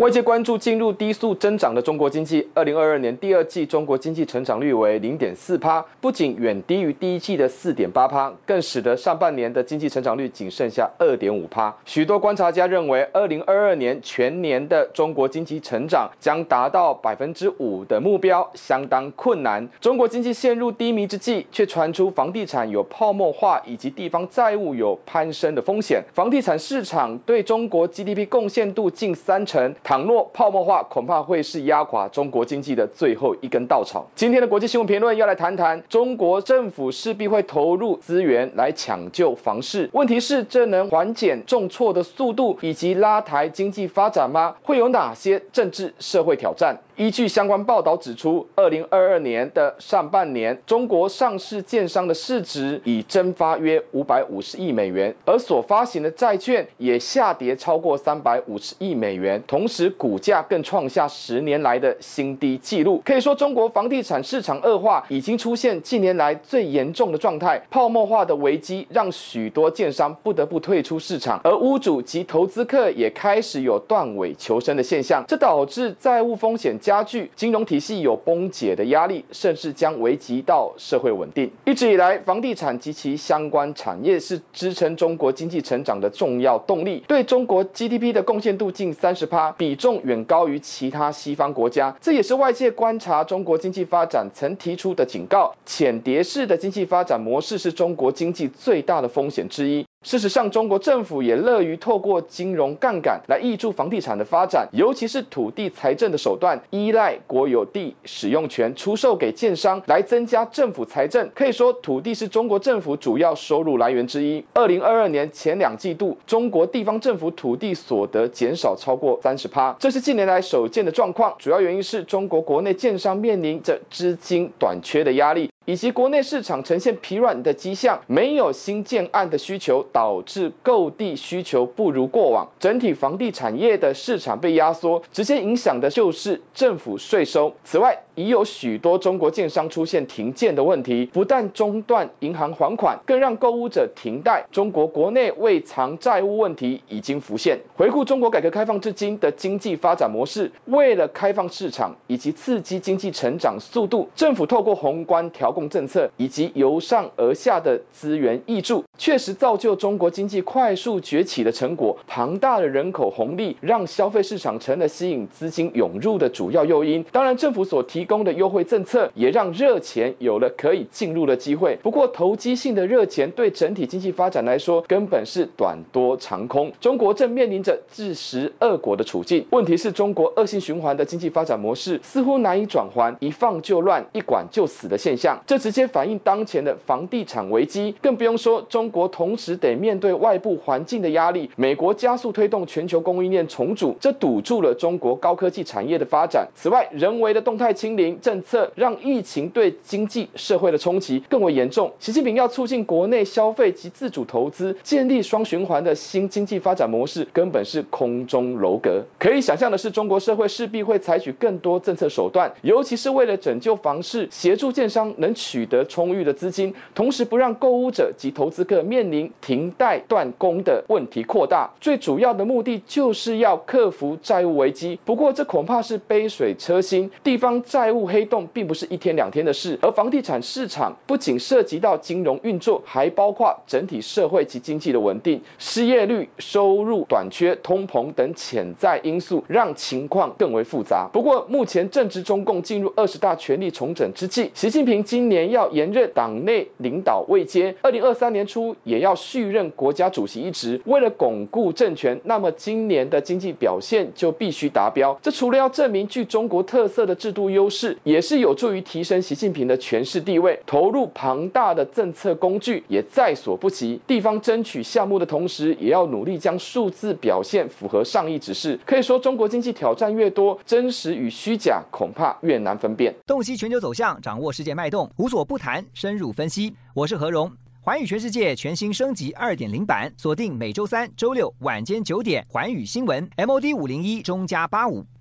外界关注进入低速增长的中国经济，二零二二年第二季中国经济成长率为零点四趴，不仅远低于第一季的四点八趴，更使得上半年的经济成长率仅剩下二点五趴。许多观察家认为，二零二二年全年的中国经济成长将达到百分之五的目标相当困难。中国经济陷入低迷之际，却传出房地产有泡沫化以及地方债务有攀升的风险。房地产市场对中国 GDP 贡献度近三成。倘若泡沫化，恐怕会是压垮中国经济的最后一根稻草。今天的国际新闻评论要来谈谈，中国政府势必会投入资源来抢救房市。问题是，这能缓解重挫的速度，以及拉抬经济发展吗？会有哪些政治社会挑战？依据相关报道指出，二零二二年的上半年，中国上市建商的市值已蒸发约五百五十亿美元，而所发行的债券也下跌超过三百五十亿美元，同时股价更创下十年来的新低纪录。可以说，中国房地产市场恶化已经出现近年来最严重的状态，泡沫化的危机让许多建商不得不退出市场，而屋主及投资客也开始有断尾求生的现象，这导致债务风险加加剧，金融体系有崩解的压力，甚至将危及到社会稳定。一直以来，房地产及其相关产业是支撑中国经济成长的重要动力，对中国 GDP 的贡献度近三十趴，比重远高于其他西方国家。这也是外界观察中国经济发展曾提出的警告：浅碟式的经济发展模式是中国经济最大的风险之一。事实上，中国政府也乐于透过金融杠杆来挹注房地产的发展，尤其是土地财政的手段，依赖国有地使用权出售给建商来增加政府财政。可以说，土地是中国政府主要收入来源之一。二零二二年前两季度，中国地方政府土地所得减少超过三十趴，这是近年来首见的状况。主要原因是中国国内建商面临着资金短缺的压力。以及国内市场呈现疲软的迹象，没有新建案的需求，导致购地需求不如过往，整体房地产业的市场被压缩，直接影响的就是政府税收。此外，已有许多中国建商出现停建的问题，不但中断银行还款，更让购物者停贷。中国国内未偿债务问题已经浮现。回顾中国改革开放至今的经济发展模式，为了开放市场以及刺激经济成长速度，政府透过宏观调控。政策以及由上而下的资源挹注，确实造就中国经济快速崛起的成果。庞大的人口红利让消费市场成了吸引资金涌入的主要诱因。当然，政府所提供的优惠政策也让热钱有了可以进入的机会。不过，投机性的热钱对整体经济发展来说根本是短多长空。中国正面临着自食恶果的处境。问题是中国恶性循环的经济发展模式似乎难以转换，一放就乱，一管就死的现象。这直接反映当前的房地产危机，更不用说中国同时得面对外部环境的压力。美国加速推动全球供应链重组，这堵住了中国高科技产业的发展。此外，人为的动态清理政策让疫情对经济社会的冲击更为严重。习近平要促进国内消费及自主投资，建立双循环的新经济发展模式，根本是空中楼阁。可以想象的是，中国社会势必会采取更多政策手段，尤其是为了拯救房市，协助建商能。取得充裕的资金，同时不让购屋者及投资客面临停贷断供的问题扩大。最主要的目的就是要克服债务危机。不过，这恐怕是杯水车薪。地方债债务黑洞并不是一天两天的事，而房地产市场不仅涉及到金融运作，还包括整体社会及经济的稳定。失业率、收入短缺、通膨等潜在因素，让情况更为复杂。不过，目前正值中共进入二十大权力重整之际，习近平今年要延任党内领导位阶，二零二三年初也要续任国家主席一职。为了巩固政权，那么今年的经济表现就必须达标。这除了要证明具中国特色的制度优势，也是有助于提升习近平的权势地位。投入庞大的政策工具也在所不惜。地方争取项目的同时，也要努力将数字表现符合上意指示。可以说，中国经济挑战越多，真实与虚假恐怕越难分辨。洞悉全球走向，掌握世界脉动。无所不谈，深入分析。我是何荣，寰宇全世界全新升级二点零版，锁定每周三、周六晚间九点，寰宇新闻 MOD 五零一中加八五